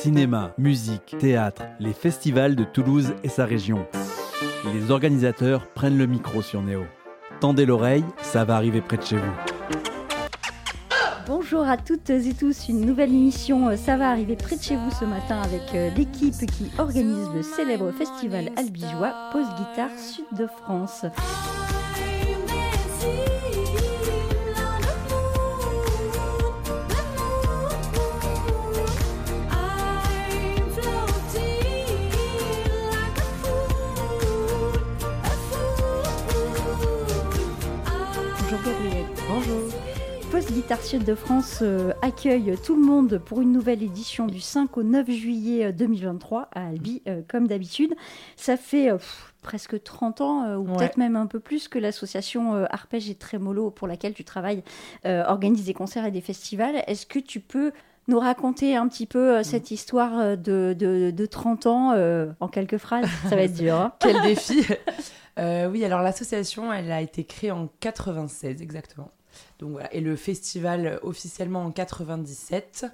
Cinéma, musique, théâtre, les festivals de Toulouse et sa région. Les organisateurs prennent le micro sur Néo. Tendez l'oreille, ça va arriver près de chez vous. Bonjour à toutes et tous, une nouvelle émission euh, Ça va arriver près de chez vous ce matin avec euh, l'équipe qui organise le célèbre festival albigeois Pause Guitare Sud de France. Guitare Sud de France euh, accueille tout le monde pour une nouvelle édition du 5 au 9 juillet euh, 2023 à Albi, euh, comme d'habitude. Ça fait euh, pff, presque 30 ans, euh, ou Ouais. peut-être même un peu plus, que l'association euh, Arpège et Trémolo, pour laquelle tu travailles, euh, organise des concerts et des festivals. Est-ce que tu peux nous raconter un petit peu euh, cette histoire euh, de, de, de 30 ans euh, en quelques phrases? Ça va être dur. hein Quel défi Euh, Oui, alors l'association, elle a été créée en 96 exactement. Et le festival euh, officiellement en 97.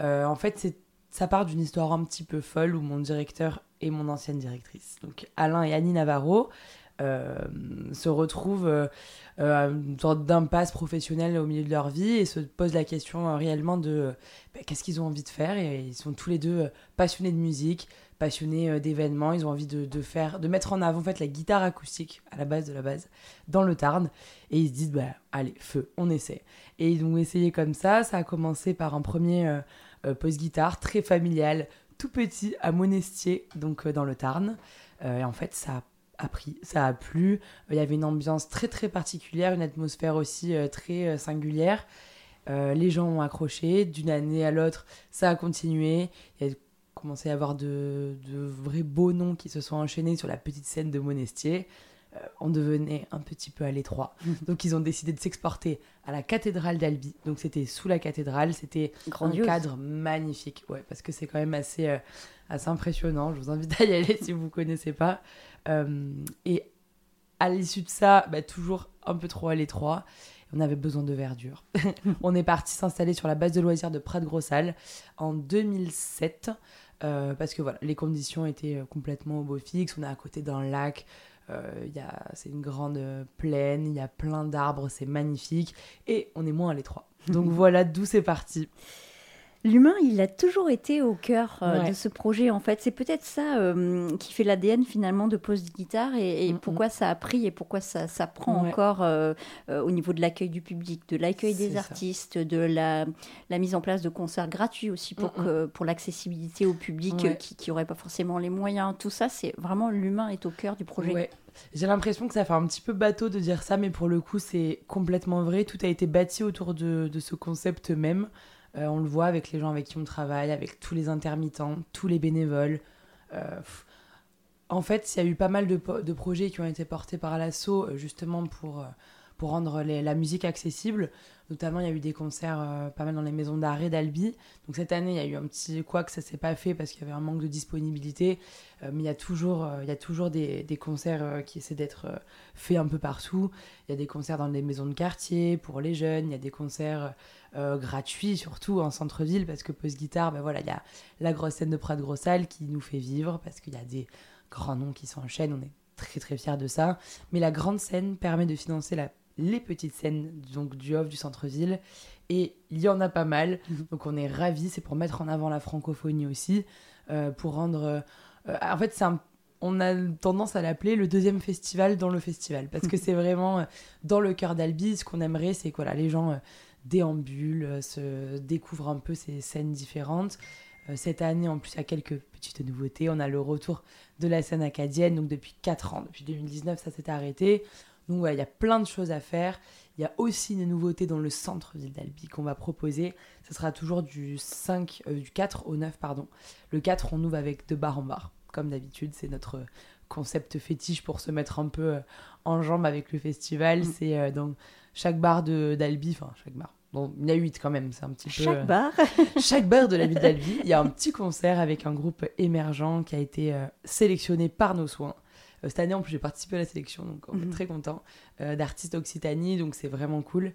Euh, en fait, ça part d'une histoire un petit peu folle où mon directeur et mon ancienne directrice, donc Alain et Annie Navarro, se retrouvent euh, euh, à une sorte d'impasse professionnelle au milieu de leur vie et se posent la question euh, réellement de euh, bah, qu'est-ce qu'ils ont envie de faire. Et ils sont tous les deux euh, passionnés de musique, passionnés euh, d'événements. Ils ont envie de, faire, de mettre en avant en fait la guitare acoustique à la base de la base dans le Tarn. Et ils se disent bah allez feu, on essaie. Et ils ont essayé comme ça. Ça a commencé par un premier euh, euh, post guitare très familial, tout petit à Monestier, donc euh, dans le Tarn. Euh, et en fait ça a pris, ça a plu. Il y avait une ambiance très très particulière, une atmosphère aussi euh, très euh, singulière. Euh, les gens ont accroché d'une année à l'autre, ça a continué. Il y a commencé à y avoir de, de vrais beaux noms qui se sont enchaînés sur la petite scène de Monestier. Euh, on devenait un petit peu à l'étroit. Donc ils ont décidé de s'exporter à la cathédrale d'Albi. Donc c'était sous la cathédrale, c'était un cadre magnifique. Ouais, parce que c'est quand même assez, euh, assez impressionnant. Je vous invite à y aller si vous ne connaissez pas. Euh, et à l'issue de ça, bah, toujours un peu trop à l'étroit. On avait besoin de verdure. on est parti s'installer sur la base de loisirs de Prat-de-Grossal en 2007. euh, parce que voilà, les conditions étaient euh, complètement au beau fixe. On est à côté d'un lac. euh, c'est une grande plaine. Il y a plein d'arbres. C'est magnifique. Et on est moins à l'étroit. Donc voilà d'où c'est parti. L'humain, il a toujours été au cœur euh, Ouais. de ce projet, en fait. C'est peut-être ça euh, qui fait l'ADN finalement de Pause Guitare et, et Mhm. pourquoi ça a pris et pourquoi ça, ça prend Ouais. encore euh, au niveau de l'accueil du public, de l'accueil des ça. artistes, de la, la mise en place de concerts gratuits aussi pour, que, pour l'accessibilité au public Ouais. qui n'aurait pas forcément les moyens. Tout ça, c'est vraiment l'humain est au cœur du projet. J'ai l'impression que ça fait un petit peu bateau de dire ça, mais pour le coup, c'est complètement vrai. Tout a été bâti autour de, de ce concept même. Euh, on le voit avec les gens avec qui on travaille, avec tous les intermittents, tous les bénévoles. Euh, en fait, il y a eu pas mal de, de projets qui ont été portés par l'assaut euh, justement pour, pour rendre la musique accessible. Notamment, il y a eu des concerts euh, pas mal dans les maisons d'arrêt d'Albi. Donc cette année, il y a eu un petit quoi que ça s'est pas fait parce qu'il y avait un manque de disponibilité. Euh, mais il y a toujours, euh, il y a toujours des, concerts qui essaient d'être faits un peu partout. Il y a des concerts dans les maisons de quartier pour les jeunes. Il y a des concerts gratuits surtout en centre-ville parce que Post Guitare, ben voilà, il y a la grosse scène de Prat Grossal qui nous fait vivre parce qu'il y a des grands noms qui s'enchaînent. On est très très fiers de ça. Mais la grande scène permet de financer la, les petites scènes donc du off du centre-ville. Et il y en a pas mal. Mhm. Donc on est ravis. C'est pour mettre en avant la francophonie aussi. euh, pour rendre. euh, en fait, c'est un- on a tendance à l'appeler le deuxième festival dans le festival. Parce que c'est vraiment euh, dans le cœur d'Albi. Ce qu'on aimerait, c'est que voilà, les gens déambulent, se découvrent un peu ces scènes différentes. Cette année, en plus, il y a quelques petites nouveautés. On a le retour de la scène acadienne, donc depuis 4 ans. Depuis 2019, ça s'est arrêté. Donc, ouais, il y a plein de choses à faire. Il y a aussi une nouveauté dans le centre-ville d'Albi qu'on va proposer. Ce sera toujours du, 5, euh, du 4 au 9, pardon. Le 4, on ouvre avec de bar en bar. Comme d'habitude, c'est notre concept fétiche pour se mettre un peu euh, en jambe avec le festival. Mm. C'est euh, dans chaque bar de- d'Albi, enfin, chaque bar. Bon, il y a 8 quand même, c'est un petit peu. Chaque euh, bar. chaque bar de la ville d'Albi, il y a un petit concert avec un groupe émergent qui a été sélectionné par nos soins. Euh, cette année, en plus, j'ai participé à la sélection, donc on est Mhm. très content d'artistes Occitanie, donc c'est vraiment cool.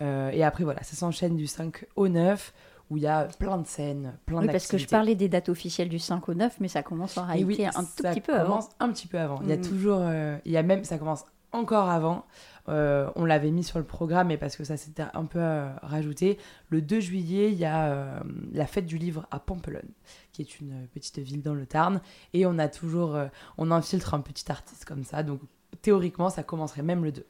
Euh, et après, voilà, ça s'enchaîne du 5 au 9, où il y a plein de scènes, plein Oui, parce que je parlais des dates officielles du 5 au 9, mais ça commence en réalité oui, un tout ça petit peu avant. commence un petit peu avant. Il y a Mm. toujours, euh, il y a même, ça commence encore avant. Euh, on l'avait mis sur le programme, mais parce que ça s'était un peu euh, rajouté. Le 2 juillet, il y a euh, la fête du livre à Pampelonne, qui est une petite ville dans le Tarn, et on a toujours, on infiltre un petit artiste comme ça. Donc théoriquement, ça commencerait même le 2.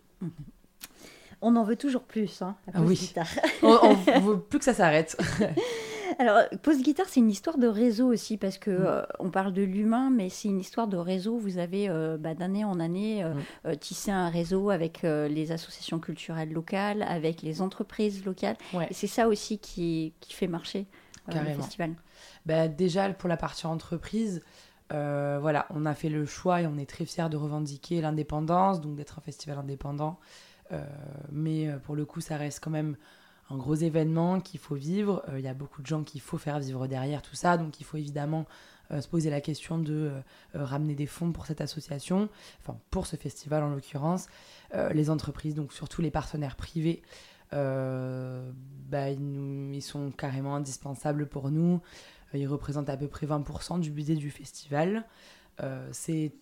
On en veut toujours plus, hein, Ah oui. On, on veut plus que ça s'arrête. Alors, Pause Guitare, c'est une histoire de réseau aussi, parce que Mm. euh, on parle de l'humain, mais c'est une histoire de réseau. Vous avez euh, bah, d'année en année euh, Mm. tissé un réseau avec les associations culturelles locales, avec les entreprises locales. Ouais. Et c'est ça aussi qui, qui fait marcher le festival. Bah, déjà, pour la partie entreprise, voilà, on a fait le choix et on est très fiers de revendiquer l'indépendance, donc d'être un festival indépendant. Mais pour le coup, ça reste quand même un gros événement qu'il faut vivre. Euh, Il y a beaucoup de gens qu'il faut faire vivre derrière tout ça, donc il faut évidemment euh, se poser la question de euh, ramener des fonds pour cette association, enfin pour ce festival en l'occurrence. Les entreprises, donc surtout les partenaires privés, bah, ils, sont carrément indispensables pour nous. Ils représentent à peu près 20% du budget du festival. C'est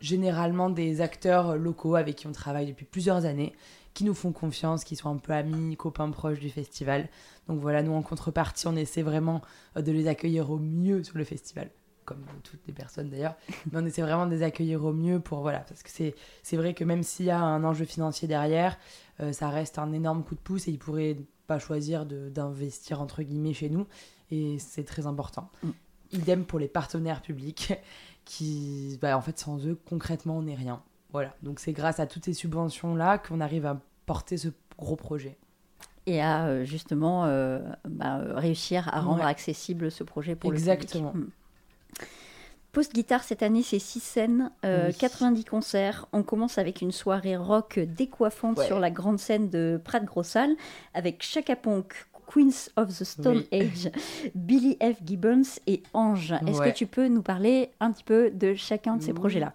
généralement des acteurs locaux avec qui on travaille depuis plusieurs années, qui nous font confiance, qui sont un peu amis, copains proches du festival. Donc voilà, nous en contrepartie, on essaie vraiment euh, de les accueillir au mieux sur le festival, comme toutes les personnes d'ailleurs. Mais on essaie vraiment de les accueillir au mieux pour voilà, parce que c'est c'est vrai que même s'il y a un enjeu financier derrière, euh, ça reste un énorme coup de pouce et ils pourraient pas choisir d'investir entre guillemets chez nous et c'est très important. Mm. Idem pour les partenaires publics qui, bah, en fait, sans eux, concrètement, on n'est rien. Voilà. Donc c'est grâce à toutes ces subventions là qu'on arrive à porter ce gros projet. Et à euh, justement euh, bah, euh, réussir à rendre Ouais. accessible ce projet pour Exactement. le public. Mm. Post Guitare, cette année, c'est 6 scènes, euh, Oui. 90 concerts. On commence avec une soirée rock décoiffante Ouais. sur la grande scène de Prat Grossal avec Chaka Ponk, Queens of the Stone Oui. Age, Billy F. Gibbons et Ange. Est-ce Ouais. que tu peux nous parler un petit peu de chacun de ces Oui. projets-là?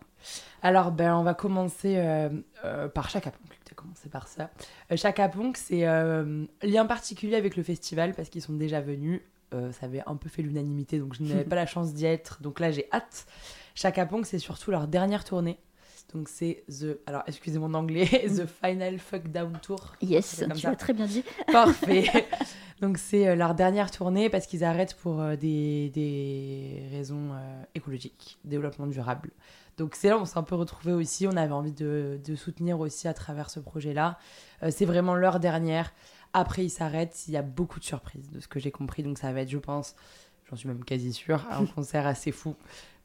Alors, ben, on va commencer euh, euh, par Chaka Ponk. Tu as commencé par ça. Euh, Chaka Ponk, c'est euh, lien particulier avec le festival parce qu'ils sont déjà venus. Ça avait un peu fait l'unanimité, donc je n'avais pas la chance d'y être. Donc là, j'ai hâte. Chaka Ponk, c'est surtout leur dernière tournée. Donc c'est The... Alors, excusez mon anglais. The Final Fuck Down Tour. Yes, tu l'as très bien dit. Parfait. Donc c'est leur dernière tournée parce qu'ils arrêtent pour des, des raisons euh, écologiques, développement durable. Donc c'est là où on s'est un peu retrouvés aussi. On avait envie de, de soutenir aussi à travers ce projet-là. Euh, c'est vraiment leur dernière. Après ils s'arrêtent. Il y a beaucoup de surprises de ce que j'ai compris. Donc ça va être, je pense, j'en suis même quasi sûre, un concert assez fou.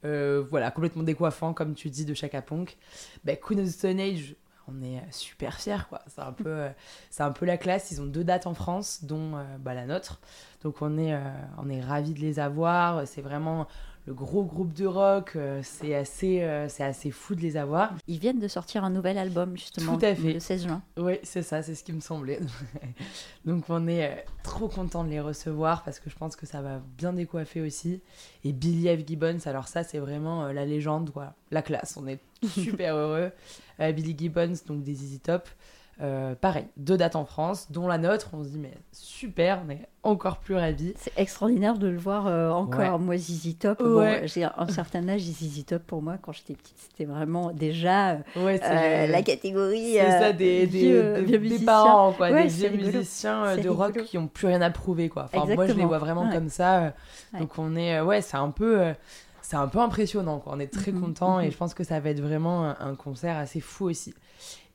Euh, voilà, complètement décoiffant, comme tu dis, de Chaka Ponk. Ben, Queen of the Stone Age, on est super fiers, quoi. C'est un peu, euh, c'est un peu la classe. Ils ont deux dates en France, dont euh, bah, la nôtre. Donc on est, on est ravis de les avoir. C'est vraiment le gros groupe de rock. euh, c'est assez, euh, c'est assez fou de les avoir. Ils viennent de sortir un nouvel album, justement, Tout à fait. le 16 juin. Oui, c'est ça, c'est ce qui me semblait. Donc on est euh, trop content de les recevoir parce que je pense que ça va bien décoiffer aussi. Et Billy F. Gibbons, alors ça c'est vraiment la légende, quoi. la classe. On est super heureux. Billy Gibbons, donc des Easy Top. Euh, pareil, deux dates en France, dont la nôtre. On se dit, mais super, on est encore plus ravis. C'est extraordinaire de le voir euh, encore. Moi, Zizi Top, bon, Ouais. j'ai un certain âge, Zizi Top, pour moi, quand j'étais petite, c'était vraiment déjà euh, Ouais, euh, la catégorie. c'est ça, des, vieux- des- vieux des musiciens. parents, quoi, Ouais, des vieux musiciens de rock rigolo. qui ont plus rien à prouver, quoi. Enfin, moi, je les vois vraiment Ouais. comme ça. Ouais. Donc, on est, ouais, c'est un peu, c'est un peu impressionnant, quoi. On est très Mhm, content et mhm. je pense que ça va être vraiment un, un concert assez fou aussi.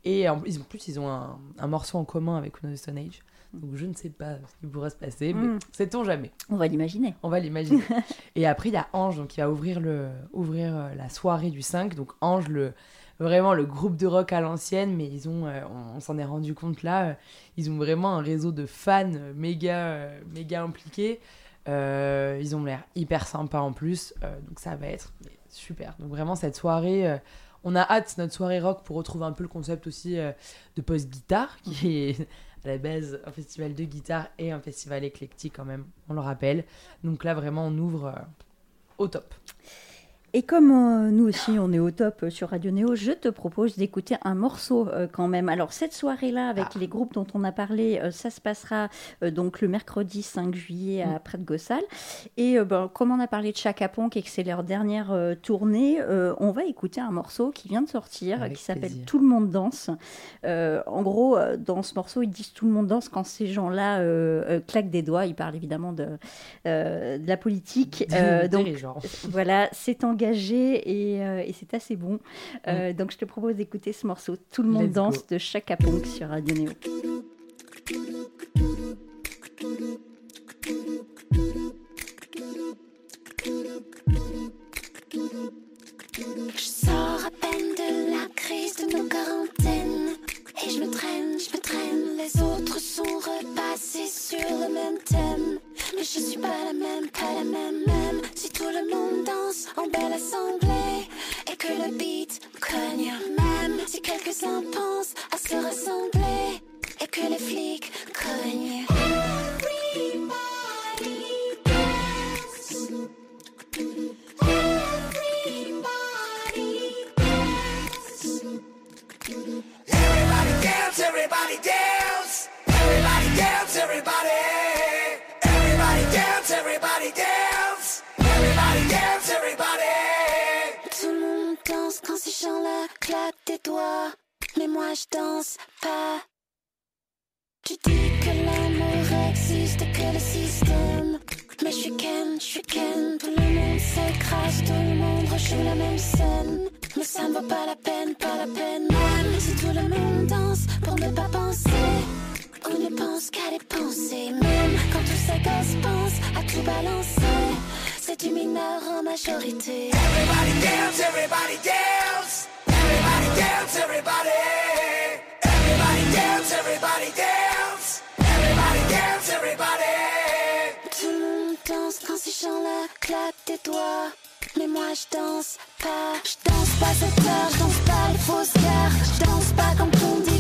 Et en, plus, ils ont un, un morceau en commun avec the Stone Age. Donc, je ne sais pas ce qui pourrait se passer, mais Mhm. sait-on jamais. On va l'imaginer. On va l'imaginer. et après, il y a Ange, donc qui va ouvrir, le, ouvrir euh, la soirée du 5. Donc Ange, le, vraiment le groupe de rock à l'ancienne, mais ils ont, euh, on, on s'en est rendu compte là, euh, ils ont vraiment un réseau de fans méga, euh, méga impliqués. Ils ont l'air hyper sympas en plus, donc ça va être super. Donc vraiment cette soirée, on a hâte notre soirée rock pour retrouver un peu le concept aussi euh, de post guitare, qui est à la base un festival de guitare et un festival éclectique quand même, on le rappelle. Donc là vraiment on ouvre euh, au top. Et comme euh, nous aussi, on est au top euh, sur Radio Néo, je te propose d'écouter un morceau euh, quand même. Alors, cette soirée-là, avec Ah. les groupes dont on a parlé, ça se passera donc le mercredi 5 juillet à Mm. près de Gossal. Et ben, comme on a parlé de Chaka Ponk et que c'est leur dernière tournée, on va écouter un morceau qui vient de sortir, Avec qui s'appelle. Tout le monde danse. En gros, dans ce morceau, ils disent Tout le monde danse quand ces gens-là claquent des doigts. Ils parlent évidemment de, de la politique. Donc, voilà, c'est engagé et, euh, et c'est assez bon. Euh, Donc je te propose d'écouter ce morceau Tout le monde Let's go. danse de Chaka Ponk sur Radio Néo. Je sors à peine de la crise de nos quarantaines Et je me traîne, je me traîne Les autres sont repassés sur le même thème Mais je suis pas la même, pas la même, danse en belle assemblée Et que le beat cogne Même si quelques-uns pensent à se rassembler Et que les flics cognent everybody dance. Everybody dance, everybody. Everybody dance, everybody dance. Ces gens-là claquent des doigts. Mais moi je danse pas. Tu dis que l'amour existe, que le système. Mais je suis Ken, je suis Ken. Tout le monde s'écrase, tout le monde rejoue la même scène. Mais ça ne vaut pas la peine, pas la peine. Même si tout le monde danse pour ne pas penser. On ne pense qu'à dépenser. Même quand tous ces gosses pensent à tout balancer. C'est du mineur en majorité. Everybody dance, everybody dance. Je danse pas. Je danse pas cette heure, je danse pas les fausses guerres. Je danse pas quand on dit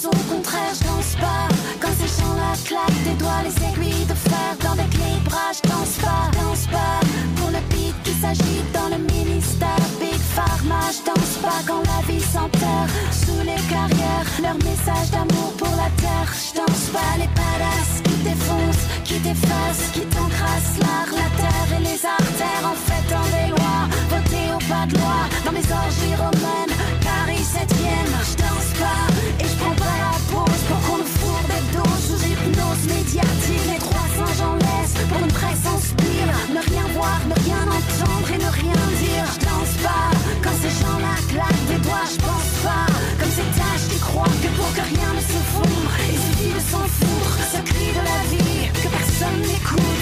son contraire. Je danse pas quand ces gens-là claquent des doigts. Les aiguilles de fer dans des clés bras. Je danse pas, danse pas pour le beat qui s'agite dans le ministère. Big Pharma, je danse pas quand la vie s'enterre sous les carrières. Leur message d'amour pour la terre. Je danse pas les badass qui défoncent, qui défacent, qui t'encrassent l'art, la terre et les artères en fait dans des lois. Voter au pas de loi dans mes orgies romaines. Paris 7ème, je danse pas et je prends hypnose médiatique. Les 300 j'en laisse pour une presse en spire. Ne rien voir, ne rien entendre et ne rien dire. Je danse pas quand ces gens-là claquent des doigts. Je pense pas comme ces tâches qui croient que pour que rien ne se fondre, il suffit de s'en foutre. Ce cri de la vie que personne n'écoute.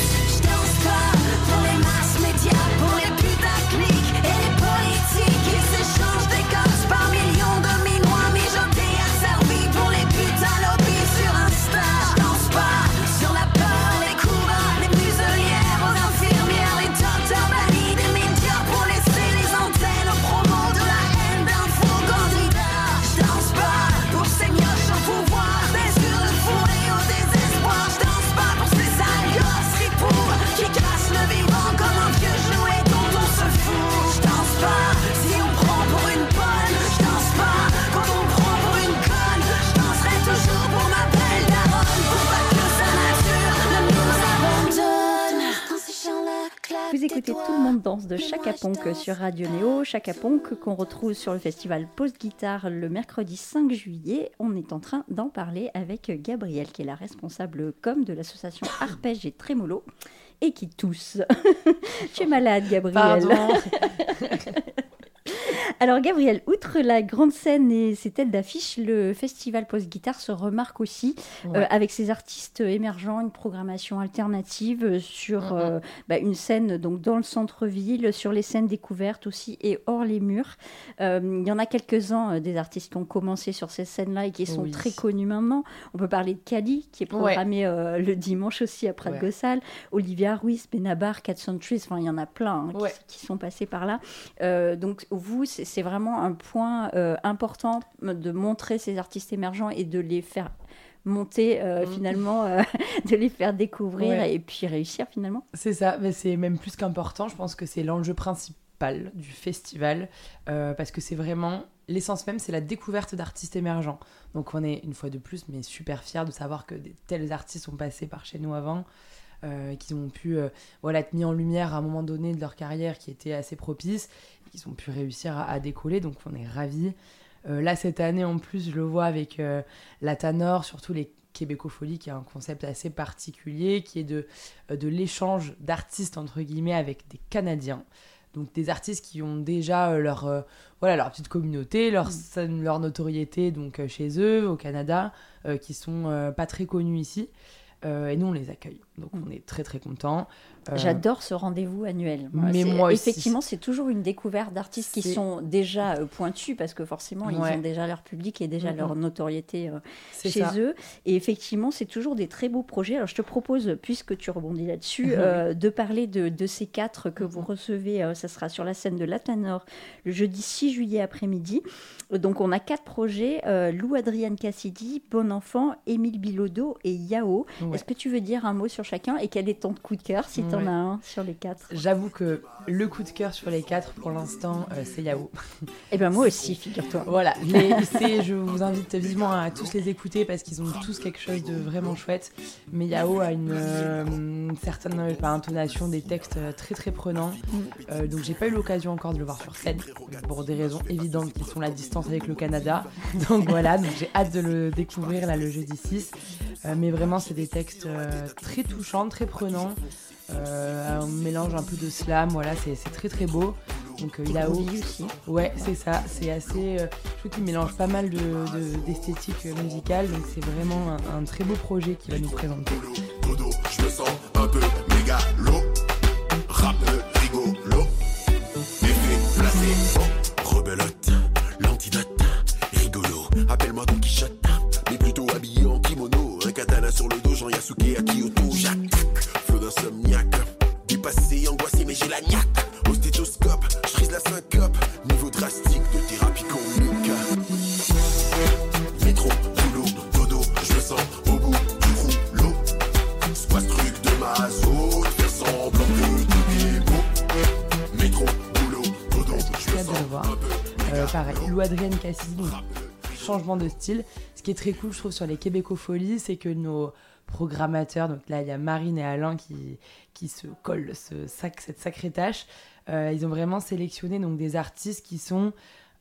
Chaka Ponk sur Radio Néo. Chaka Ponk qu'on retrouve sur le festival Post Guitare le mercredi 5 juillet. On est en train d'en parler avec Gabrielle qui est la responsable com de l'association Arpège et Trémolo et qui tousse. tu es malade Gabrielle. Pardon. Alors Gabriel, outre la grande scène et ses têtes d'affiche, le festival Post Guitare se remarque aussi Ouais. euh, avec ses artistes émergents, une programmation alternative sur euh, bah, une scène donc dans le centre-ville, sur les scènes découvertes aussi et hors les murs. Euh, Il y en a quelques-uns des artistes qui ont commencé sur ces scènes-là et qui sont Oui. très connus maintenant. On peut parler de Cali qui est programmé le dimanche aussi après Ouais. Gossal, Olivia Ruiz, Benabar, Cat Centuries, enfin il y en a plein hein, qui- qui, sont passés par là. Euh, vous, c'est vraiment un point euh, important de montrer ces artistes émergents et de les faire monter euh, Mhm. finalement, euh, de les faire découvrir Ouais. et puis réussir finalement. C'est ça, mais c'est même plus qu'important. Je pense que c'est l'enjeu principal du festival parce que c'est vraiment l'essence même, c'est la découverte d'artistes émergents. Donc on est une fois de plus, mais super fiers de savoir que des tels artistes sont passés par chez nous avant. Euh, qu'ils ont pu euh, voilà, être mis en lumière à un moment donné de leur carrière qui était assez propice, et qu'ils ont pu réussir à, à décoller, donc on est ravis. Euh, là, cette année, en plus, je le vois avec euh, la Tanor, surtout les Québécofolies, qui est un concept assez particulier, qui est de, euh, de l'échange d'artistes, entre guillemets, avec des Canadiens. Donc des artistes qui ont déjà leur, euh, voilà, leur petite communauté, leur, scène, leur notoriété donc, chez eux, au Canada, euh, qui sont euh, pas très connus ici. Et nous, on les accueille. Donc on est très très contents. Euh, J'adore ce rendez-vous annuel. mais moi aussi. Effectivement, c'est toujours une découverte d'artistes qui sont déjà euh, pointus parce que forcément, ils ont déjà leur public et déjà leur notoriété euh, chez ça. eux. Et effectivement, c'est toujours des très beaux projets. Alors, je te propose, puisque tu rebondis là-dessus, euh, de parler de, de ces quatre que vous recevez. ça sera sur la scène de l'Atanor le jeudi 6 juillet après-midi. Donc, on a quatre projets Lou Adrienne Cassidy, Bon Enfant, Émile Bilodeau et Yao. Ouais. Est-ce que tu veux dire un mot sur chacun et quel est ton coup de cœur si tu en Ouais. as un sur les quatre J'avoue que le coup de cœur sur les quatre, pour l'instant, euh, c'est Yahoo. Eh bien, moi aussi, figure-toi. Voilà, les- c'est- je vous invite vivement à tous les écouter parce qu'ils ont tous quelque chose de vraiment chouette. Mais Yao a une, euh, une certaine euh, intonation, des textes euh, très très prenants. Euh, donc j'ai pas eu l'occasion encore de le voir sur scène pour des raisons évidentes qui sont la distance avec le Canada. Donc voilà, donc j'ai hâte de le découvrir là le jeudi 6. Euh, mais vraiment, c'est des textes euh, très touchants, très prenants. Euh, un mélange un peu de slam, voilà, c'est très très beau. Donc euh, Yao, Groovy aussi. Ouais, c'est ça. C'est assez. euh, je trouve qu'il mélange pas mal de- de- d'esthétique euh, musicale. Donc c'est vraiment un, un très beau projet qu'il va nous présenter. Dodo, je me sens un peu pareil, Lou Adrienne Cassidy, changement de style. Ce qui est très cool, je trouve, sur les Québécofolies, c'est que nos programmateurs, donc là, il y a Marine et Alain qui, qui se collent ce sac, cette sacrée tâche. Euh, ils ont vraiment sélectionné donc, des artistes qui sont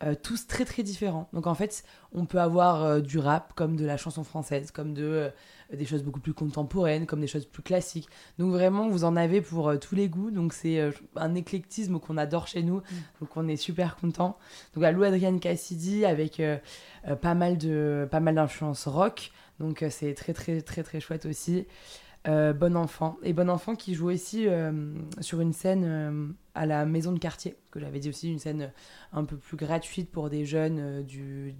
euh, tous très très différents. Donc en fait, on peut avoir euh, du rap comme de la chanson française, comme de, des choses beaucoup plus contemporaines, comme des choses plus classiques. Donc vraiment, vous en avez pour euh, tous les goûts. Donc c'est euh, un éclectisme qu'on adore chez nous. Donc on est super content. Donc à Lou Adrienne Cassidy avec euh, pas mal de pas mal d'influences rock. Donc c'est très très très très chouette aussi. Euh, bon enfant et bon enfant qui joue aussi euh, sur une scène euh, à la maison de quartier que j'avais dit aussi une scène un peu plus gratuite pour des jeunes du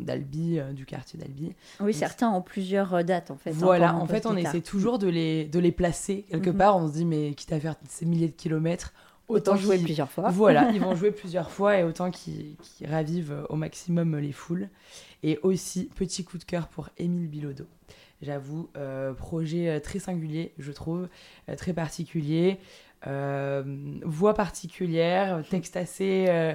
d'Albi du quartier d'Albi Oui, certains ont plusieurs dates en fait. voilà, en fait, on essaie toujours de les, de les placer quelque Mhm. part. On se dit, mais quitte à faire ces milliers de kilomètres, Autant jouer plusieurs fois. Voilà, ils vont jouer plusieurs fois et autant qu'ils qu'ils ravivent au maximum les foules. Et aussi, petit coup de cœur pour Émile Bilodeau. J'avoue, euh, projet euh, très singulier, je trouve, euh, très particulier. Voix particulière, texte assez,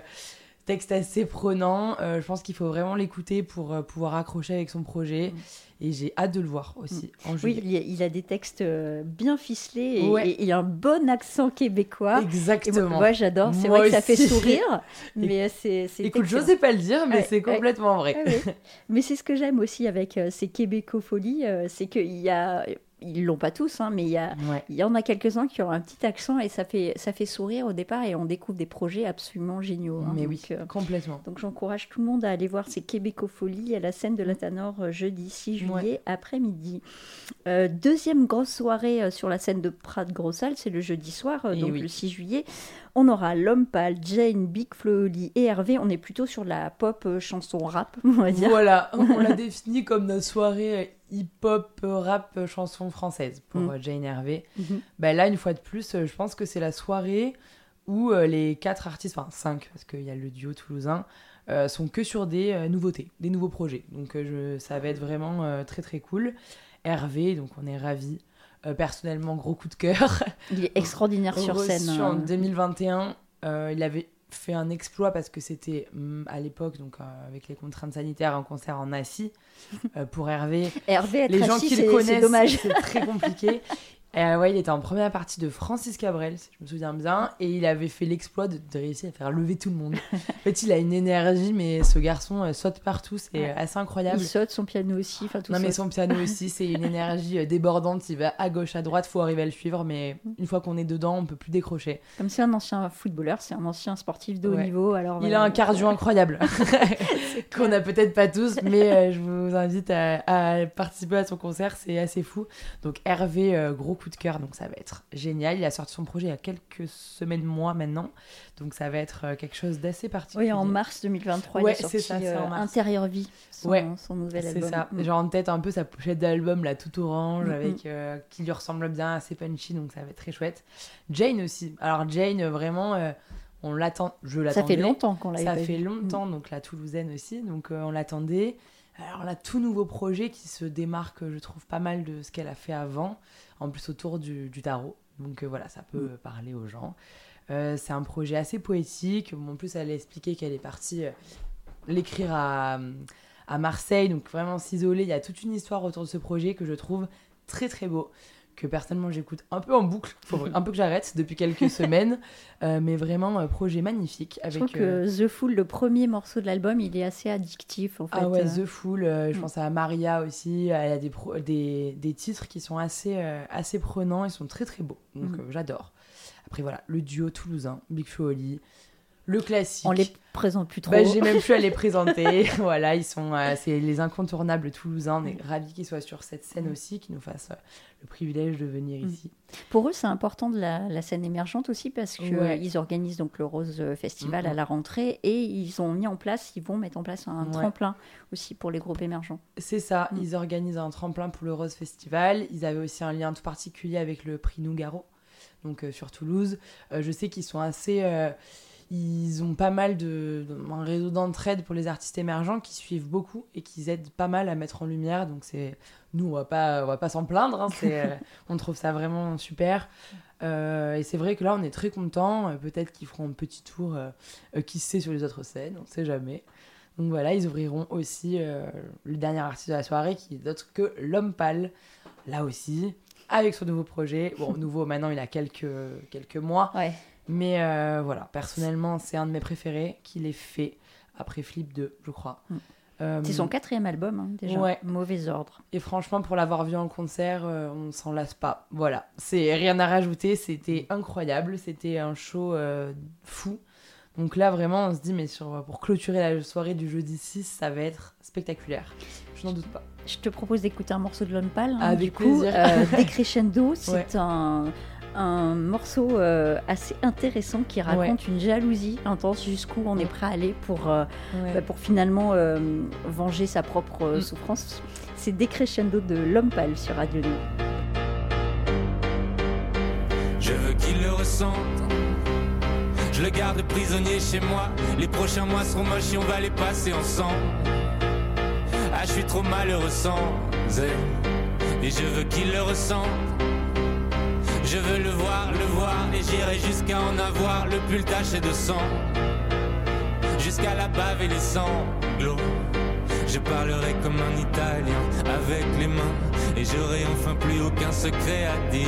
texte assez prenant. Euh, je pense qu'il faut vraiment l'écouter pour euh, pouvoir accrocher avec son projet. Et j'ai hâte de le voir aussi en Mm. Oui, juillet. il y a, il a des textes euh, bien ficelés et, Ouais. et- et un bon accent québécois. Et moi, Exactement. moi, j'adore. C'est vrai que ça fait sourire, mais c'est. Écoute, j'osais pas le dire, mais Ouais, c'est complètement vrai. Ouais. Mais c'est ce que j'aime aussi avec ces québécofolies, euh, c'est qu'il y a. Ils l'ont pas tous, hein, mais il y a. Ouais. Il y en a quelques-uns qui ont un petit accent et ça fait, ça fait sourire au départ et on découvre des projets absolument géniaux. hein. Mais Donc, oui, euh, complètement. donc j'encourage tout le monde à aller voir ces Québécofolies à la scène de la Tanor euh, jeudi 6 juillet Ouais. après-midi. Euh, deuxième grosse soirée sur la scène de Prat Grossal, c'est le jeudi soir, euh, Et donc oui. le 6 juillet. On aura L'Homme Pâle, Jane, Big Flo Oli et Hervé. On est plutôt sur la pop chanson rap, on va dire. Voilà, on l'a défini comme notre soirée hip-hop, rap, euh, chanson française pour Mm. euh, Jane Hervé. Mhm. Bah, là, une fois de plus, euh, je pense que c'est la soirée où les quatre artistes, enfin cinq, parce qu'il y a le duo toulousain, euh, sont que sur des euh, nouveautés, des nouveaux projets. Donc je, ça va être vraiment euh, très très cool. Hervé, donc on est ravis. Personnellement, gros coup de cœur. Il est extraordinaire sur Reçu scène. en hein. 2021, Euh, il avait fait un exploit parce que c'était hum, à l'époque, donc euh, avec les contraintes sanitaires, un concert en assis. Euh, pour Hervé, Hervé, les gens qui le connaissent, dommage. c'est très compliqué. Euh, ouais, il était en première partie de Francis Cabrel, si je me souviens bien, et il avait fait l'exploit de, de réussir à faire lever tout le monde. en fait, il a une énergie, mais ce garçon euh, saute partout, c'est Ouais. assez incroyable. Il saute son piano aussi, enfin tout Non, mais ça. son piano aussi, c'est une énergie euh, débordante. Il va à gauche, à droite, faut arriver à le suivre, mais une fois qu'on est dedans, on peut plus décrocher. Comme c'est un ancien footballeur, c'est un ancien sportif de haut Ouais. niveau. Alors Il voilà. a un cardio incroyable, qu'on a peut-être pas tous, mais euh, je vous invite à, à participer à son concert, c'est assez fou. Donc Hervé, euh, gros coup de cœur, donc ça va être génial. Il a sorti son projet il y a quelques semaines, mois maintenant, donc ça va être euh, quelque chose d'assez particulier. Oui, en mars 2023, Ouais, il a c'est sorti ça, c'est en euh, mars. Intérieur Vie, son, Ouais, son nouvel C'est album. ça, Mm. genre en tête un peu sa pochette d'album là tout orange Mhm. avec euh, qui lui ressemble bien, assez punchy donc ça va être très chouette. Jane aussi. Alors Jane vraiment euh, on l'attend, je Ça l'attendais. fait longtemps qu'on l'a Ça fait vu. longtemps donc la Toulousaine aussi donc on l'attendait. Alors là tout nouveau projet qui se démarque je trouve pas mal de ce qu'elle a fait avant en plus autour du, du tarot. Donc euh, voilà, ça peut Mm. parler aux gens. Euh, c'est un projet assez poétique. En plus, elle a expliqué qu'elle est partie euh, l'écrire à, à Marseille, donc vraiment s'isoler. Il y a toute une histoire autour de ce projet que je trouve très très beau, que personnellement j'écoute un peu en boucle. Faut un peu que j'arrête depuis quelques semaines, Euh, mais vraiment euh, projet magnifique Je avec. trouve que euh, The Fool, le premier morceau de l'album, il est assez addictif en fait. ah ouais. The Fool, euh, je Mm. pense à Maria aussi, elle a des, pro- des, des titres qui sont assez, euh, assez prenants, ils sont très très beaux, donc Mm. j'adore. Après voilà, le duo toulousain, Big Flo Oli, le classique. On les présente plus trop. Bah, j'ai même plus à les présenter. voilà, ils sont, euh, c'est les incontournables toulousains. On est ravis qu'ils soient sur cette scène aussi, qu'ils nous fassent euh, le privilège de venir Mm. ici. Pour eux, c'est important de la, la scène émergente aussi parce que Ouais. euh, ils organisent donc le Rose Festival à la rentrée et ils ont mis en place, ils vont mettre en place un Ouais. tremplin aussi pour les groupes émergents. C'est ça, Mm. ils organisent un tremplin pour le Rose Festival. Ils avaient aussi un lien tout particulier avec le prix Nougaro, donc euh, sur Toulouse. Je sais qu'ils sont assez. Euh, ils ont pas mal de. un réseau d'entraide pour les artistes émergents qui suivent beaucoup et qui aident pas mal à mettre en lumière. Donc c'est. Nous, on va pas, on va pas s'en plaindre. hein, c'est, euh, on trouve ça vraiment super. Euh, et c'est vrai que là, on est très contents. Peut-être qu'ils feront un petit tour, euh, euh, qui sait, sur les autres scènes, on sait jamais. Donc voilà, ils ouvriront aussi euh, le dernier artiste de la soirée qui est d'autre que L'Homme Pâle. Là aussi, avec son nouveau projet. Bon, nouveau maintenant, il a quelques, quelques mois. Ouais. Mais euh, voilà, personnellement, c'est un de mes préférés qu'il ait fait après Flip 2, je crois. Mm. Euh, C'est son quatrième album hein, déjà. Ouais. Mauvais ordre. et franchement, pour l'avoir vu en concert, euh, on s'en lasse pas. Voilà, c'est rien à rajouter. C'était incroyable. C'était un show euh, fou. Donc là, vraiment, on se dit, mais sur, pour clôturer la soirée du jeudi 6, ça va être spectaculaire. Je n'en doute pas. Je te propose d'écouter un morceau de Lone Pal. hein, Avec du coup, plaisir. Decrescendo, c'est Ouais. un, un morceau euh, assez intéressant qui raconte une jalousie intense jusqu'où on est prêt à aller pour, euh, bah, pour finalement euh, venger sa propre euh, Mm. souffrance. C'est Decrescendo de L'Homme Pâle sur Radio Néo. Je veux qu'il le ressente. Je le garde prisonnier chez moi. Les prochains mois seront moches et on va les passer ensemble. Ah, je suis trop malheureux sans elle. Et je veux qu'il le ressente. Je veux le voir, le voir. Et j'irai jusqu'à en avoir le pull taché de sang. Jusqu'à la bave et les sanglots. Je parlerai comme un Italien avec les mains et j'aurai enfin plus aucun secret à dire.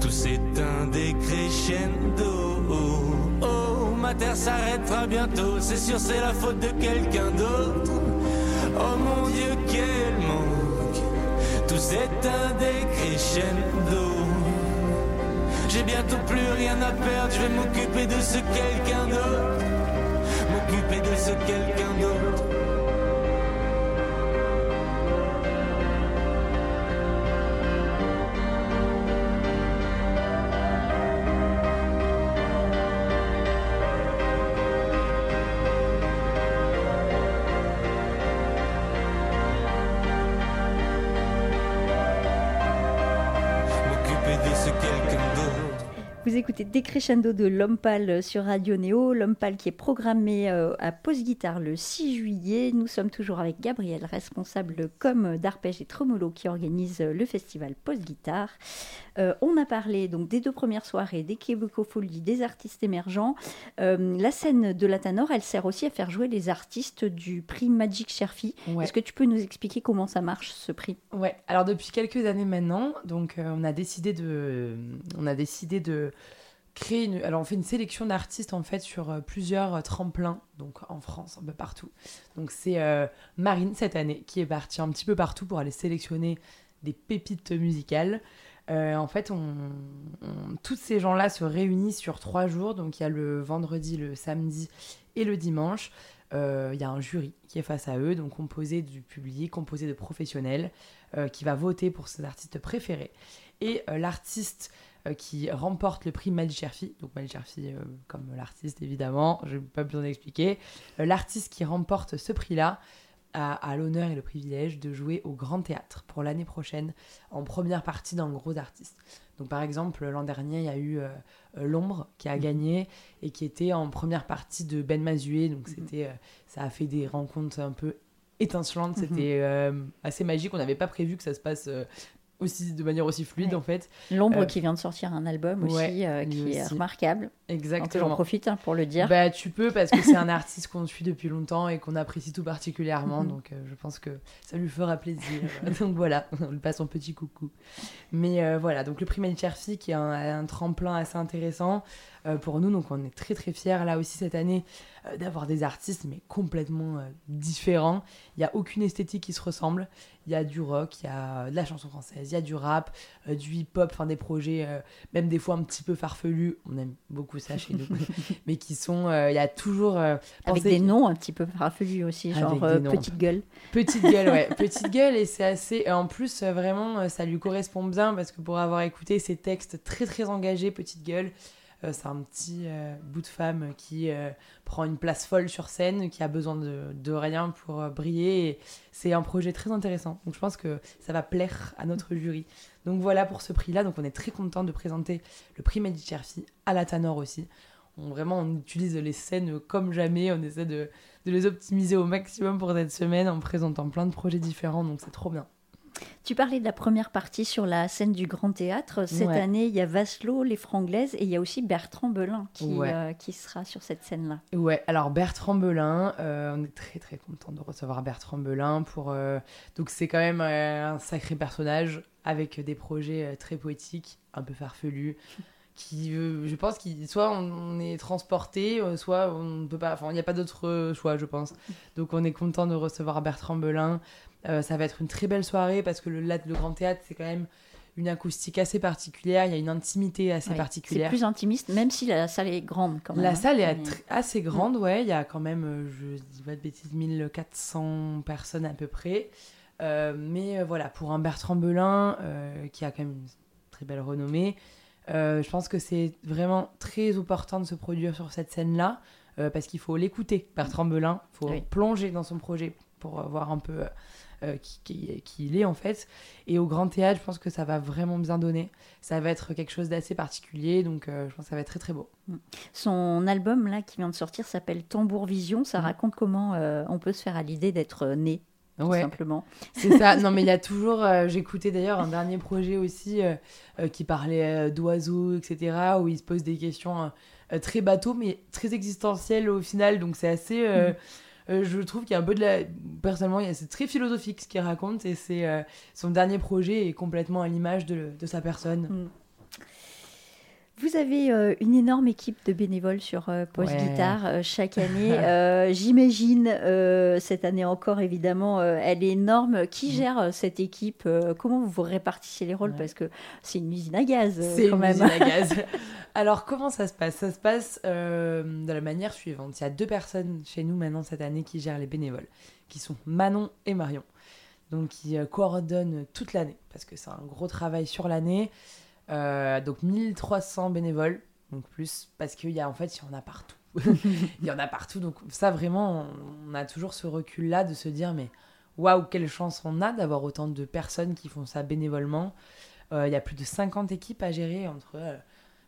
Tout s'éteint décrescendo. Oh, ma terre s'arrêtera bientôt, c'est sûr, c'est la faute de quelqu'un d'autre. Oh mon Dieu, quel manque. Tout s'éteint décrescendo. J'ai bientôt plus rien à perdre, je vais m'occuper de ce quelqu'un d'autre. M'occuper de ce quelqu'un d'autre. Écoutez Décrescendo de L'Homme Pâle sur Radio Néo. L'Homme Pâle qui est programmé euh, à Pause Guitare le 6 juillet. Nous sommes toujours avec Gabriel, responsable com d'Arpège et Tremolo qui organise le festival Pause Guitare. Euh, on a parlé donc des deux premières soirées, des Québecofolies, des artistes émergents. Euh, la scène de la Tanor, elle sert aussi à faire jouer les artistes du prix Magic Sherfy. Ouais. Est-ce que tu peux nous expliquer comment ça marche ce prix? Ouais, alors depuis quelques années maintenant, donc euh, on a décidé de, on a décidé de alors on fait une sélection d'artistes en fait sur euh, plusieurs euh, tremplins, donc en France, un peu partout. Donc c'est euh, Marine cette année qui est partie un petit peu partout pour aller sélectionner des pépites musicales. En fait, on, tous ces gens-là se réunissent sur trois jours, donc il y a le vendredi, le samedi et le dimanche. Il y a un jury qui est face à eux, donc composé du public, composé de professionnels, qui va voter pour ses artistes préférés. Et l'artiste qui remporte le prix Mali Cherfi, donc Mali Cherfi euh, comme l'artiste évidemment, je n'ai pas besoin d'expliquer, Euh, l'artiste qui remporte ce prix-là a, a l'honneur et le privilège de jouer au Grand Théâtre pour l'année prochaine en première partie d'un gros artiste. Donc par exemple, l'an dernier, il y a eu euh, euh, L'Ombre qui a gagné et qui était en première partie de Ben Mazué, donc c'était, euh, ça a fait des rencontres un peu étincelantes, c'était euh, assez magique, on n'avait pas prévu que ça se passe euh, aussi, de manière aussi fluide Ouais. en fait. L'ombre Euh, qui vient de sortir un album aussi, euh, qui est aussi. remarquable. Exactement. J'en profite hein, pour le dire. Bah, tu peux parce que c'est un artiste qu'on suit depuis longtemps et qu'on apprécie tout particulièrement. Mhm. Donc, euh, je pense que ça lui fera plaisir. donc, voilà, on lui passe un petit coucou. Mais euh, voilà, donc le prix Cherfi qui est un, un tremplin assez intéressant euh, pour nous. Donc, on est très très fiers là aussi cette année d'avoir des artistes, mais complètement différents. Il n'y a aucune esthétique qui se ressemble. Il y a du rock, il y a de la chanson française, il y a du rap, du hip-hop, enfin des projets, même des fois un petit peu farfelus. On aime beaucoup ça chez nous. mais qui sont. euh, Il y a toujours. euh, Avec des noms un petit peu farfelus aussi, genre euh. Petite Gueule. Petite gueule, ouais. Petite gueule, et c'est assez. en plus, vraiment, ça lui correspond bien parce que pour avoir écouté ses textes très très engagés, Petite gueule, euh, c'est un petit euh, bout de femme qui euh, prend une place folle sur scène, qui a besoin de, de rien pour briller. Et c'est un projet très intéressant. Donc je pense que ça va plaire à notre jury. Donc voilà pour ce prix-là. Donc on est très content de présenter le prix Medicerfi à la Tanor aussi. On, vraiment, on utilise les scènes comme jamais. On essaie de, de les optimiser au maximum pour cette semaine en présentant plein de projets différents. Donc c'est trop bien. Tu parlais de la première partie sur la scène du Grand Théâtre. Cette Ouais. année, il y a Vasselot, les Franglaises, et il y a aussi Bertrand Belin qui, Ouais. euh, qui sera sur cette scène-là. Ouais, alors Bertrand Belin, euh, on est très très content de recevoir Bertrand Belin pour. euh, donc c'est quand même un sacré personnage avec des projets très poétiques, un peu farfelus. Qui, je pense qu'il soit on, est transporté, soit on ne peut pas. Enfin, il n'y a pas d'autre choix, je pense. Donc on est content de recevoir Bertrand Belin. Euh, ça va être une très belle soirée parce que le, Grand Théâtre, c'est quand même une acoustique assez particulière, il y a une intimité assez C'est particulière. plus intimiste, même si la salle est grande quand même. La hein. salle est tr- assez grande, ouais. Il y a quand même, euh, je dis pas de bêtises, 1400 personnes à peu près. Euh, mais voilà, pour un Bertrand Belin, euh, qui a quand même une très belle renommée, euh, je pense que c'est vraiment très opportun de se produire sur cette scène-là, parce qu'il faut l'écouter, Bertrand Belin. Il faut Oui. plonger dans son projet pour voir un peu euh, qui, qui- est en fait. Et au Grand Théâtre, je pense que ça va vraiment bien donner. Ça va être quelque chose d'assez particulier, donc euh, je pense que ça va être très très beau. Son album là qui vient de sortir s'appelle Tambour Vision. Ça Mhm. raconte comment euh, on peut se faire à l'idée d'être né, tout Ouais. simplement. C'est ça. Non, mais il y a toujours. J'écoutais d'ailleurs un dernier projet aussi qui parlait d'oiseaux, etc., où il se pose des questions très bateaux, mais très existentielles au final. Donc c'est assez. euh, euh, je trouve qu'il y a un peu de la. Personnellement, c'est très philosophique ce qu'il raconte, et c'est euh, son dernier projet est complètement à l'image de, de sa personne. Vous avez euh, une énorme équipe de bénévoles sur euh, Post Ouais. Guitare euh, chaque année. Euh, J'imagine, cette année encore évidemment, elle est énorme. Qui gère euh, cette équipe Comment vous vous répartissez les rôles? Ouais. Parce que c'est une usine à gaz C'est quand une même. usine à gaz. Alors, comment ça se passe? Ça se passe de la manière suivante. Il y a deux personnes chez nous maintenant cette année qui gèrent les bénévoles, qui sont Manon et Marion. Donc, qui coordonnent toute l'année, parce que c'est un gros travail sur l'année. Euh, donc, 1300 bénévoles, donc plus, parce qu'il y a en fait, il y en a partout. il y en a partout. Donc, ça, vraiment, on, on a toujours ce recul-là de se dire, mais waouh, quelle chance on a d'avoir autant de personnes qui font ça bénévolement. Euh, Il y a plus de 50 équipes à gérer entre. euh,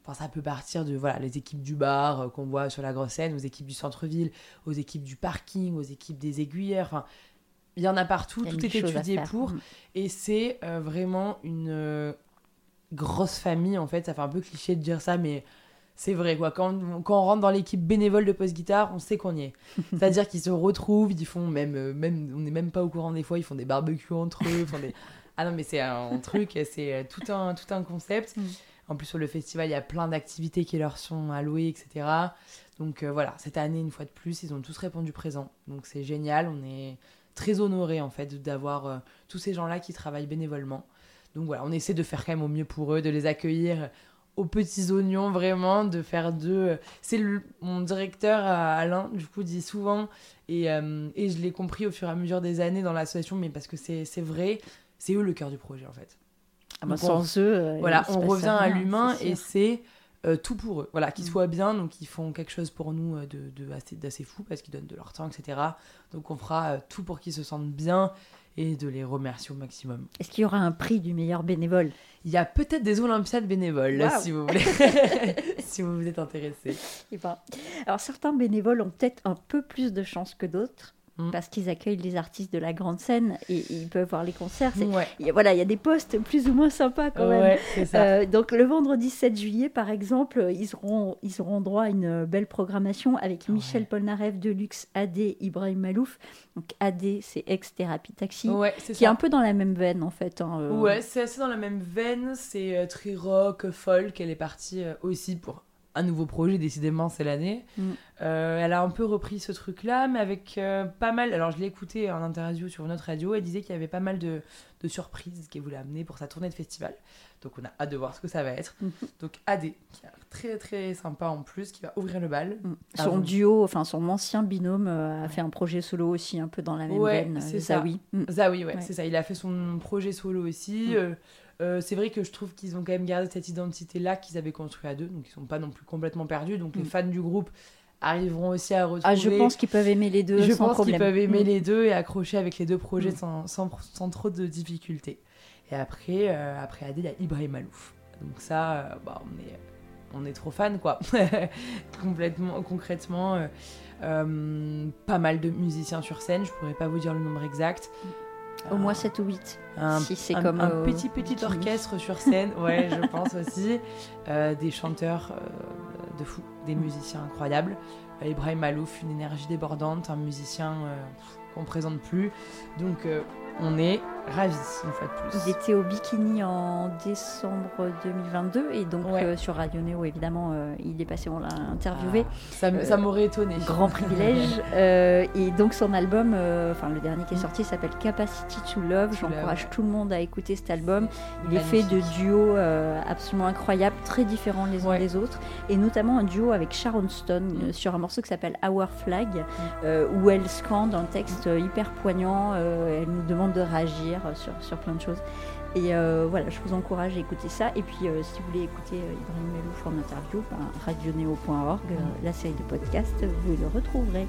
Enfin, ça peut partir de voilà, les équipes du bar euh, qu'on voit sur la grosse scène, aux équipes du centre-ville, aux équipes du parking, aux équipes des aiguillères. Enfin, il y en a partout, Il y a tout est étudié pour. Mm. Et c'est euh, vraiment une grosse famille, en fait. Ça fait un peu cliché de dire ça, mais c'est vrai, quoi. Quand, quand on rentre dans l'équipe bénévole de Post Guitare, on sait qu'on y est. C'est-à-dire qu'ils se retrouvent, ils font même, euh, même on n'est même pas au courant des fois, ils font des barbecues entre eux, font des... Ah non, mais c'est un truc, c'est euh, tout un, tout un concept. Mm. En plus, sur le festival, il y a plein d'activités qui leur sont allouées, etc. Donc euh, voilà, cette année, une fois de plus, ils ont tous répondu présent. Donc c'est génial, on est très honorés en fait d'avoir euh, tous ces gens-là qui travaillent bénévolement. Donc voilà, on essaie de faire quand même au mieux pour eux, de les accueillir aux petits oignons vraiment, de faire d'eux. C'est le- mon directeur Alain, du coup, dit souvent, et, euh, et je l'ai compris au fur et à mesure des années dans l'association, mais parce que c'est vrai, c'est eux le cœur du projet en fait. Ah bah, Donc, on- sans eux, Voilà, on revient à l'humain et c'est euh, tout pour eux. Voilà, qu'ils Mm. soient bien, donc ils font quelque chose pour nous euh, de, de assez, d'assez fou parce qu'ils donnent de leur temps, etc. Donc on fera tout pour qu'ils se sentent bien et de les remercier au maximum. Est-ce qu'il y aura un prix du meilleur bénévole? Il y a peut-être des Olympiades bénévoles, si vous voulez, si vous vous êtes intéressé. Ben, Alors certains bénévoles ont peut-être un peu plus de chance que d'autres Mm. parce qu'ils accueillent les artistes de la grande scène et ils peuvent voir les concerts. C'est- Ouais, il y a- Voilà, il y a des postes plus ou moins sympas quand même. ouais, c'est ça. Euh, donc le vendredi 7 juillet, par exemple, ils auront, ils auront droit à une belle programmation avec Ouais. Michel Polnareff, Deluxe, AD, Ibrahim Malouf. Donc AD, c'est ex-thérapie taxi, qui est un peu dans la même veine en fait. hein, euh. Ouais, c'est assez dans la même veine, c'est euh, très rock, folk, elle est partie euh, aussi pour un nouveau projet, décidément c'est l'année. Mm. Euh, elle a un peu repris ce truc-là, mais avec euh, pas mal... Alors je l'ai écouté en interview sur notre radio, elle disait qu'il y avait pas mal de, de surprises qu'elle voulait amener pour sa tournée de festival. Donc on a hâte de voir ce que ça va être. Mhm. Donc AD, qui est très très sympa en plus, qui va ouvrir le bal. Mm. Son duo, enfin son ancien binôme euh, a fait un projet solo aussi un peu dans la même Ouais, veine. c'est ça. Zawi. Mm. Zawi, ouais, Ouais. c'est ça. Il a fait son projet solo aussi. Euh, c'est vrai que je trouve qu'ils ont quand même gardé cette identité-là qu'ils avaient construit à deux, donc ils sont pas non plus complètement perdus. Donc les Mm. fans du groupe arriveront aussi à retrouver. Ah, je pense qu'ils peuvent aimer les deux Je sans pense qu'ils peuvent aimer Mm. les deux et accrocher avec les deux projets Mm. sans, sans, sans trop de difficultés. Et après, euh, après Adé, il y a Ibrahim Malouf. Donc ça, euh, bah, on, est, on est trop fans, quoi. Complètement, concrètement, euh, pas mal de musiciens sur scène. Je pourrais pas vous dire le nombre exact. Au moins 7 ou 8. Un, si c'est comme un au petit petit orchestre sur scène, ouais, je pense aussi. Euh, des chanteurs euh, de fou, des musiciens incroyables. Euh, Ibrahim Malouf, une énergie débordante, un musicien euh, qu'on présente plus. Donc euh, on est ravis une fois de plus. Ils étaient au Bikini en décembre 2022 et donc Ouais. euh, sur Radio Néo évidemment euh, il est passé, on l'a interviewé. Ah, ça Euh, m'aurait étonné. Grand privilège. Et donc son album, enfin le dernier qui est sorti s'appelle Capacity to Love. J'encourage tout le monde à écouter cet album. Il est fait de duos absolument incroyables, très différents les uns Ouais. des autres, et notamment un duo avec Sharon Stone euh, sur un morceau qui s'appelle Our Flag, euh, où elle scande un texte hyper poignant. elle nous demande de réagir euh, sur, sur plein de choses. Et euh, voilà, je vous encourage à écouter ça. Et puis, euh, si vous voulez écouter euh, Ibrahim Melouf en interview, ben, radioneo.org, la série de podcasts, vous le retrouverez.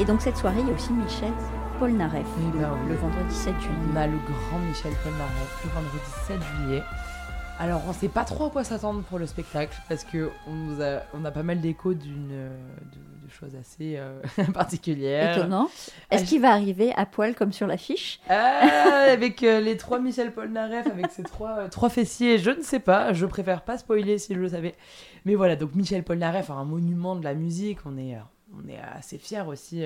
Et donc, cette soirée, il y a aussi Michel Polnareff, Eh le, ben oui. le vendredi 7 juillet. On a le grand Michel Polnareff le vendredi 7 juillet. Alors on sait pas trop à quoi s'attendre pour le spectacle parce que on a on a pas mal d'échos d'une de, de choses assez euh, particulières. Étonnant. Est-ce Ah, qu'il va arriver à poil comme sur l'affiche? Ah, avec euh, les trois Michel Polnareff, avec ses trois, euh, trois fessiers, je ne sais pas, je préfère pas spoiler si je le savais. Mais voilà, donc Michel Polnareff, un monument de la musique, on est, euh, on est assez fiers aussi.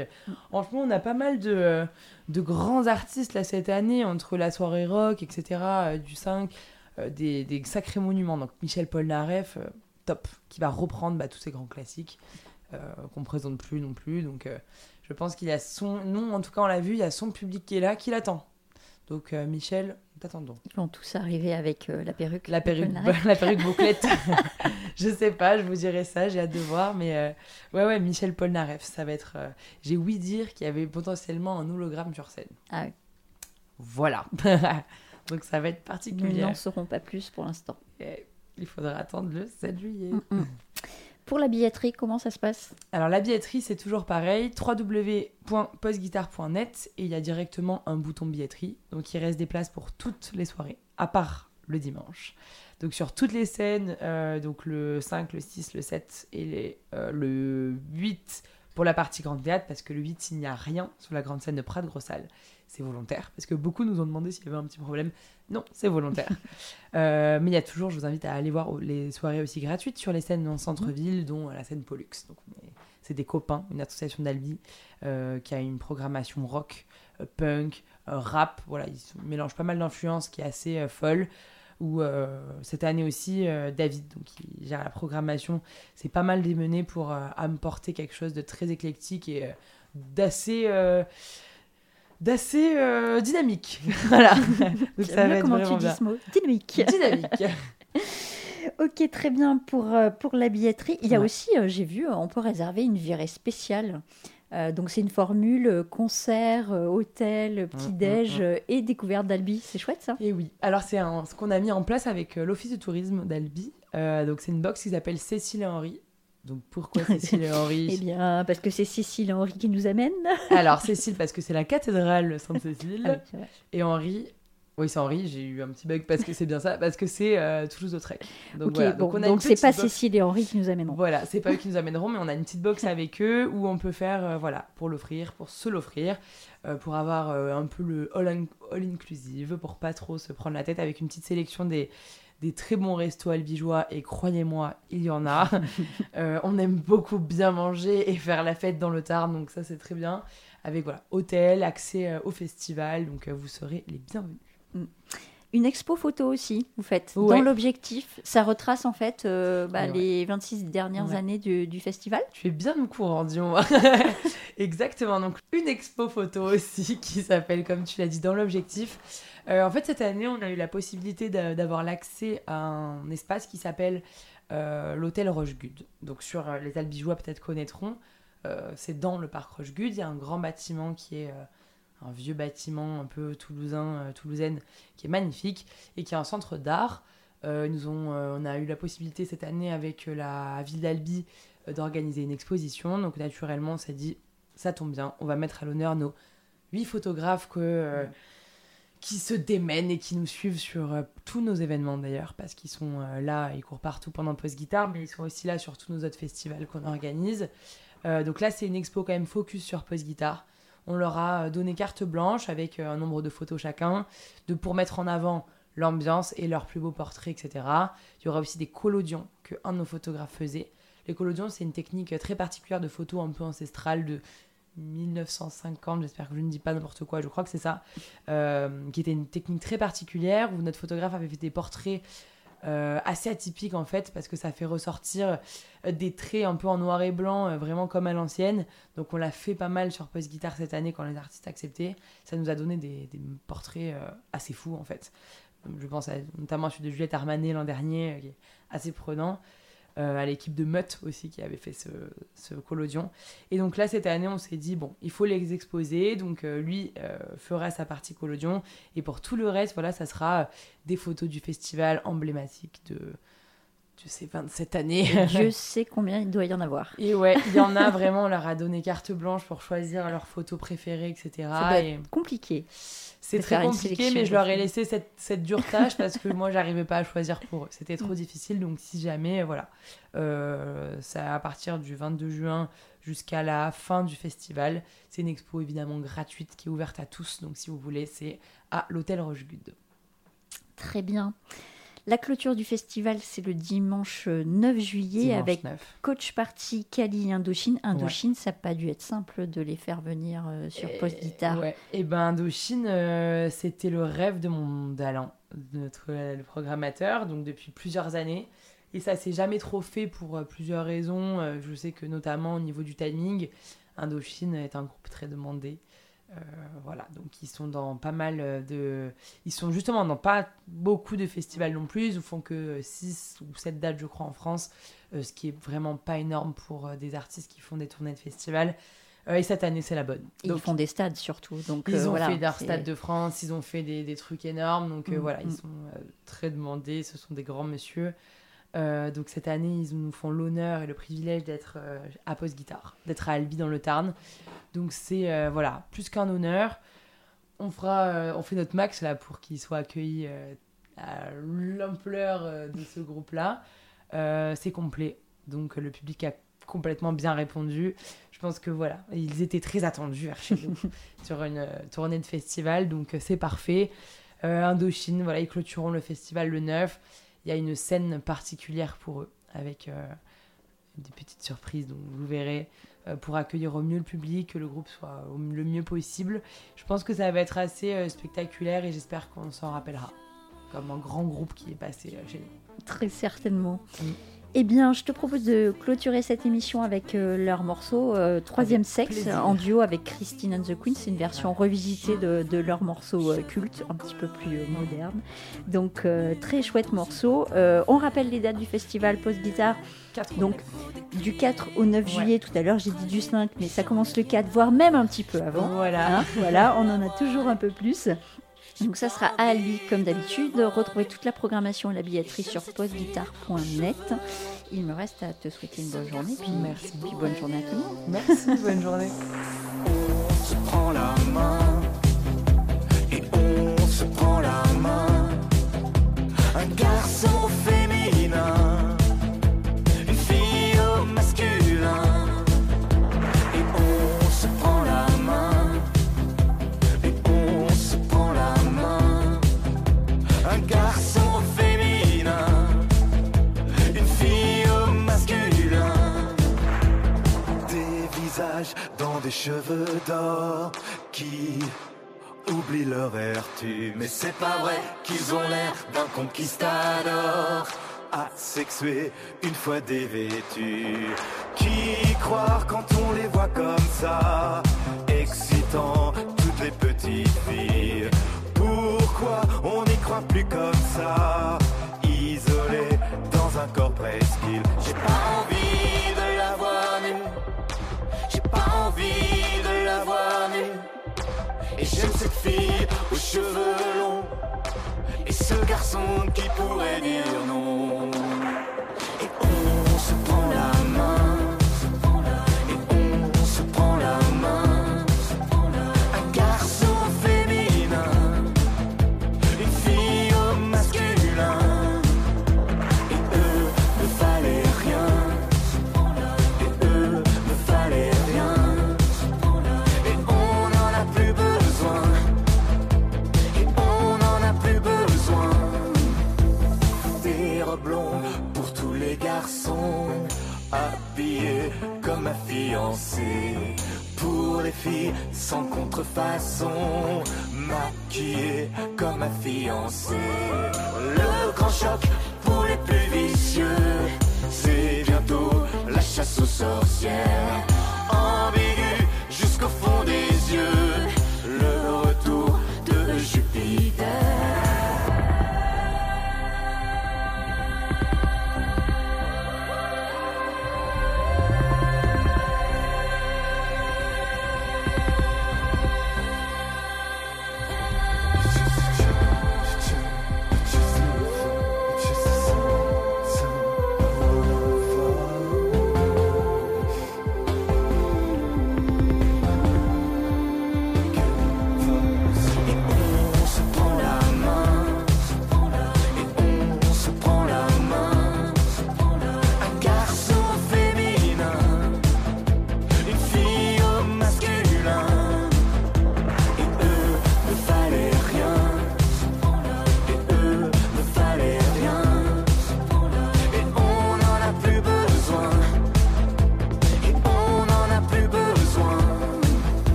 Franchement, on a pas mal de, de grands artistes là cette année, entre la soirée rock, etc., euh, du 5, euh, des, des sacrés monuments. Donc Michel Polnareff, euh, top, qui va reprendre bah, tous ces grands classiques euh, qu'on ne présente plus non plus. Donc euh, je pense qu'il y a son, non, en tout cas on l'a vu, il y a son public qui est là, qui l'attend. Donc euh, Michel, Ils vont tous arriver avec euh, la perruque. La perruque, la perruque bouclette. je sais pas, je vous dirai ça, j'ai hâte de voir. Mais euh, ouais, ouais, Michel Polnareff, ça va être. euh, j'ai ouï dire qu'il y avait potentiellement un hologramme sur scène. Ah oui. Voilà. Donc ça va être Nous particulier. n'en saurons pas plus pour l'instant. Et Il faudra attendre le 7 juillet. Mm, mm. Pour la billetterie, comment ça se passe? Alors la billetterie, c'est toujours pareil, www.postguitar.net et il y a directement un bouton billetterie. Donc il reste des places pour toutes les soirées, à part le dimanche. Donc sur toutes les scènes, euh, donc le 5, le 6, le 7 et euh, le 8 pour la partie grande théâtre, parce que le 8, s'il n'y a rien sur la grande scène de Prat Grossal, c'est volontaire. Parce que beaucoup nous ont demandé s'il y avait un petit problème. Non, c'est volontaire. Euh, mais il y a toujours, je vous invite à aller voir les soirées aussi gratuites sur les scènes en centre-ville, dont la scène Pollux. Donc on est- c'est des copains, une association d'Albi euh, qui a une programmation rock, euh, punk, euh, rap. Voilà, ils mélangent pas mal d'influences qui est assez euh, folle. Ou euh, cette année aussi, euh, David, donc qui gère la programmation, c'est pas mal démené pour euh, apporter quelque chose de très éclectique et euh, d'assez euh, d'assez euh, dynamique. voilà. donc J'aime bien comment tu dis bien. ce mot. Dynamique. Dynamique. ok, très bien pour, euh, pour la billetterie. Il y a Ouais. aussi, euh, j'ai vu, on peut réserver une virée spéciale. Euh, donc c'est une formule concert, hôtel, petit-déj mm, euh, et découverte d'Albi. C'est chouette ça? Et oui, alors c'est ce qu'on a mis en place avec l'Office de tourisme d'Albi. Donc c'est une box qui s'appelle Cécile et Henri. Donc pourquoi Cécile et Eh Henri bien, parce que c'est Cécile Henri qui nous amène. Alors Cécile parce que c'est la cathédrale Sainte-Cécile. Ah oui. Et Henri, oui c'est Henri, j'ai eu un petit bug parce que c'est bien ça, parce que c'est euh, Toulouse-Lautrec. Donc Ok, voilà, bon, on a donc une c'est pas box- Cécile et Henri qui nous amèneront. Voilà, c'est pas eux qui nous amèneront, mais on a une petite box avec eux où on peut faire, euh, voilà, pour l'offrir, pour se l'offrir, euh, pour avoir euh, un peu le all, in- all pour pas trop se prendre la tête avec une petite sélection des, des très bons restos albigeois, et croyez-moi, il y en a. Euh, on aime beaucoup bien manger et faire la fête dans le Tarn, donc ça c'est très bien. Avec voilà, hôtel, accès euh, au festival, donc euh, vous serez les bienvenus. Une expo photo aussi, vous faites. Ouais. Dans l'objectif, ça retrace en fait euh, bah, Ouais, ouais. les 26 dernières Ouais. années du, du festival. Tu es bien au courant, Dion. Exactement. Donc, une expo photo aussi qui s'appelle, comme tu l'as dit, dans l'objectif. Euh, en fait, cette année, on a eu la possibilité d'a- d'avoir l'accès à un espace qui s'appelle euh, l'hôtel Rochegude. Donc, sur euh, les Albigeois, peut-être connaîtront. C'est dans le parc Rochegude. Il y a un grand bâtiment qui est un vieux bâtiment un peu toulousain, toulousaine, qui est magnifique et qui est un centre d'art. Nous ont, on a eu la possibilité cette année avec la ville d'Albi d'organiser une exposition. Donc naturellement, on s'est dit, ça tombe bien, on va mettre à l'honneur nos huit photographes que, qui se démènent et qui nous suivent sur euh, tous nos événements d'ailleurs, parce qu'ils sont euh, là, ils courent partout pendant Post Guitare, mais ils sont aussi là sur tous nos autres festivals qu'on organise. Euh, donc là, c'est une expo quand même focus sur Post Guitare. On leur a donné carte blanche avec un nombre de photos chacun, de, pour mettre en avant l'ambiance et leurs plus beaux portraits, etc. Il y aura aussi des collodions que un de nos photographes faisait. Les collodions, c'est une technique très particulière de photo un peu ancestrale de 1950, j'espère que je ne dis pas n'importe quoi, je crois que c'est ça, euh, qui était une technique très particulière où notre photographe avait fait des portraits euh, assez atypiques en fait, parce que ça fait ressortir euh, des traits un peu en noir et blanc, vraiment comme à l'ancienne. Donc on l'a fait pas mal sur Post Guitar cette année quand les artistes acceptaient. Ça nous a donné des, portraits assez fous en fait. Je pense notamment à celui de Juliette Armanet l'an dernier, qui est assez prenant. Euh, à l'équipe de Mutt aussi qui avait fait ce, collodion. Et donc là, cette année, on s'est dit, bon, il faut les exposer. Donc euh, lui euh, fera sa partie collodion. Et pour tout le reste, voilà, ça sera des photos du festival emblématique de, de ces 27 années. Dieu sait combien il doit y en avoir. Et ouais, il y en a vraiment, on leur a donné carte blanche pour choisir leurs photos préférées, etc. Et être compliqué. c'est très compliqué, mais je leur ai laissé cette, cette dure tâche parce que moi, j'arrivais pas à choisir pour eux. C'était trop difficile, donc si jamais, voilà. Euh, ça à partir du 22 juin jusqu'à la fin du festival. C'est une expo évidemment gratuite qui est ouverte à tous, donc si vous voulez, c'est à l'hôtel Rochegude. Très bien. La clôture du festival, c'est le dimanche euh, 9 juillet Dimanche avec 9. Coach Party, Kali et Indochine. Indochine, ça n'a pas dû être simple de les faire venir euh, sur Post Guitare. Ouais. Et ben Indochine, euh, c'était le rêve de mon d'Alain, notre euh, le programmateur, donc depuis plusieurs années. Et ça s'est jamais trop fait pour euh, plusieurs raisons. Euh, je sais que notamment au niveau du timing, Indochine est un groupe très demandé. Euh, voilà, donc ils sont dans pas mal euh, de... Ils sont justement dans pas beaucoup de festivals non plus. Ils font que 6 ou 7 dates, je crois, en France, euh, ce qui est vraiment pas énorme pour euh, des artistes qui font des tournées de festivals. Et cette année, c'est la bonne. Donc, ils font des stades surtout. Donc, ils ont voilà, fait leur Stade de France, ils ont fait des, des trucs énormes, donc Mm, voilà, mm. ils sont euh, très demandés, ce sont des grands messieurs. Euh, donc cette année, ils nous font l'honneur et le privilège d'être euh, à Post Guitare, d'être à Albi dans le Tarn. Donc c'est euh, voilà, plus qu'un honneur. On fera, on fait notre max là pour qu'ils soient accueillis à l'ampleur de ce groupe-là. C'est complet, donc le public a complètement bien répondu. Je pense que voilà, ils étaient très attendus vers chez nous sur une tournée de festival, donc c'est parfait. Indochine, voilà, ils clôtureront le festival le 9. Il y a une scène particulière pour eux, avec euh, des petites surprises, donc vous verrez, euh, pour accueillir au mieux le public, que le groupe soit au- le mieux possible. Je pense que ça va être assez euh, spectaculaire et j'espère qu'on s'en rappellera, comme un grand groupe qui est passé chez nous. Très certainement. Eh bien, je te propose de clôturer cette émission avec euh, leur morceau euh, Troisième Sexe plaisir. en duo avec Christine and the Queen. C'est une version revisitée de, de leur morceau euh, culte, un petit peu plus moderne. Donc, très chouette morceau. On rappelle les dates du festival Post Guitare. Donc, du 4 au 9 Ouais. juillet, tout à l'heure j'ai dit du 5, mais ça commence le 4, voire même un petit peu avant. Voilà. Hein, voilà, on en a toujours un peu plus. Donc ça sera à Albi comme d'habitude. Retrouvez toute la programmation et la billetterie sur postguitare.net. Il me reste à te souhaiter une bonne journée. Puis, Merci Puis bonne journée à tout le monde. Merci, bonne journée. On se prend la main et on se prend la main. Un garçon féminin, des cheveux d'or qui oublient leur vertu. Mais c'est pas vrai qu'ils ont l'air d'un conquistador asexué une fois dévêtus. Qui croire quand on les voit comme ça, excitant toutes les petites filles Pourquoi on n'y croit plus comme ça, isolé dans un corps presqu'île cette fille aux cheveux longs. Et ce garçon qui pourrait dire non. Sans contrefaçon. Maquillé comme ma fiancée. Le grand choc pour les plus vicieux. C'est bientôt la chasse aux sorcières. Ambigu jusqu'au fond des yeux.